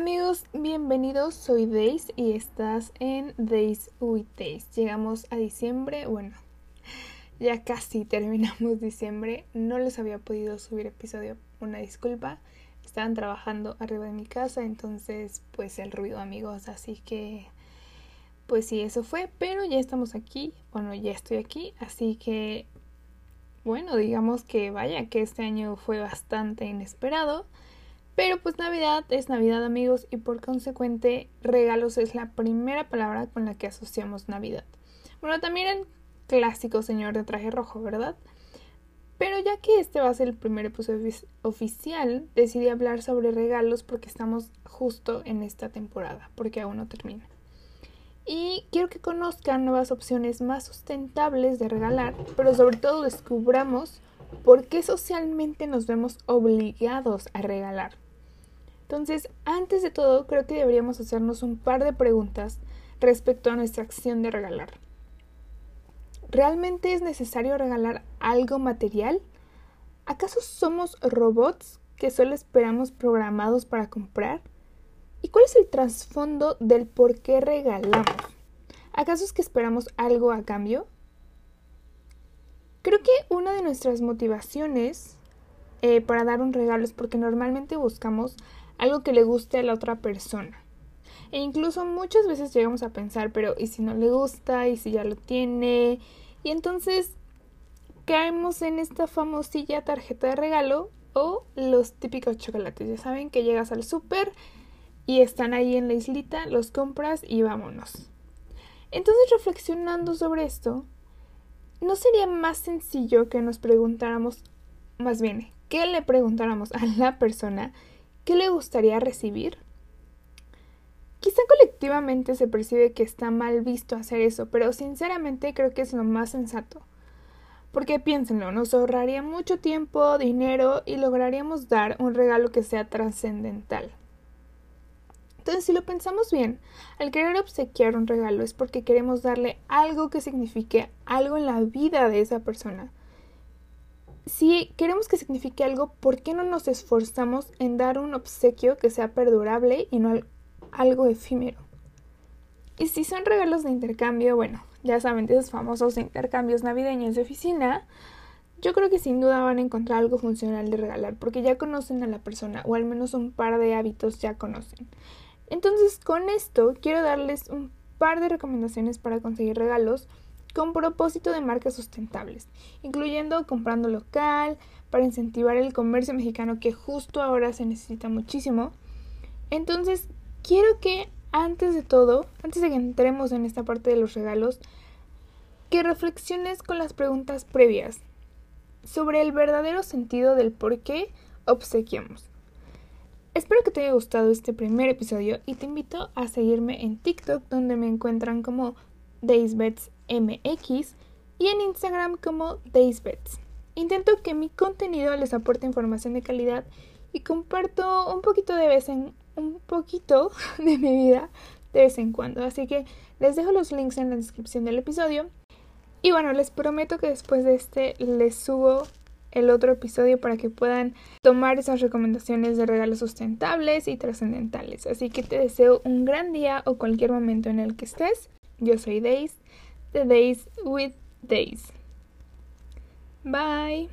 Amigos, bienvenidos, soy Days y estás en Days with Days. Llegamos a diciembre, bueno, ya casi terminamos diciembre, no les había podido subir episodio, una disculpa, estaban trabajando arriba de mi casa, entonces pues el ruido amigos, así que pues sí, eso fue, pero ya estamos aquí, bueno, ya estoy aquí, así que bueno, digamos que vaya que este año fue bastante inesperado. Pero pues Navidad es Navidad amigos y por consecuente regalos es la primera palabra con la que asociamos Navidad. Bueno, también el clásico señor de traje rojo, ¿verdad? Pero ya que este va a ser el primer episodio oficial, decidí hablar sobre regalos porque estamos justo en esta temporada, porque aún no termina. Y quiero que conozcan nuevas opciones más sustentables de regalar, pero sobre todo descubramos por qué socialmente nos vemos obligados a regalar. Entonces, antes de todo, creo que deberíamos hacernos un par de preguntas respecto a nuestra acción de regalar. ¿Realmente es necesario regalar algo material? ¿Acaso somos robots que solo esperamos programados para comprar? ¿Y cuál es el trasfondo del por qué regalamos? ¿Acaso es que esperamos algo a cambio? Creo que una de nuestras motivaciones eh, para dar un regalo es porque normalmente buscamos algo que le guste a la otra persona. E incluso muchas veces llegamos a pensar, pero ¿y si no le gusta? ¿Y si ya lo tiene? Y entonces caemos en esta famosilla tarjeta de regalo o los típicos chocolates. Ya saben que llegas al súper y están ahí en la islita, los compras y vámonos. Entonces reflexionando sobre esto, ¿no sería más sencillo que nos preguntáramos, más bien, que le preguntáramos a la persona qué le gustaría recibir? Quizá colectivamente se percibe que está mal visto hacer eso, pero sinceramente creo que es lo más sensato. Porque piénsenlo, nos ahorraría mucho tiempo, dinero y lograríamos dar un regalo que sea trascendental. Entonces, si lo pensamos bien, al querer obsequiar un regalo es porque queremos darle algo que signifique algo en la vida de esa persona. Si queremos que signifique algo, ¿por qué no nos esforzamos en dar un obsequio que sea perdurable y no algo efímero? Y si son regalos de intercambio, bueno, ya saben, esos famosos intercambios navideños de oficina, yo creo que sin duda van a encontrar algo funcional de regalar, porque ya conocen a la persona, o al menos un par de hábitos ya conocen. Entonces, con esto quiero darles un par de recomendaciones para conseguir regalos con propósito de marcas sustentables, incluyendo comprando local, para incentivar el comercio mexicano que justo ahora se necesita muchísimo. Entonces, quiero que antes de todo, antes de que entremos en esta parte de los regalos, que reflexiones con las preguntas previas sobre el verdadero sentido del por qué obsequiamos. Espero que te haya gustado este primer episodio y te invito a seguirme en TikTok donde me encuentran como DaysBetsMX y en Instagram como DaysBets. Intento que mi contenido les aporte información de calidad y comparto un poquito de vez en un poquito de mi vida de vez en cuando. Así que les dejo los links en la descripción del episodio. Y bueno, les prometo que después de este les subo el otro episodio para que puedan tomar esas recomendaciones de regalos sustentables y trascendentales. Así que te deseo un gran día o cualquier momento en el que estés. Yo soy Days, The Days with Days. Bye.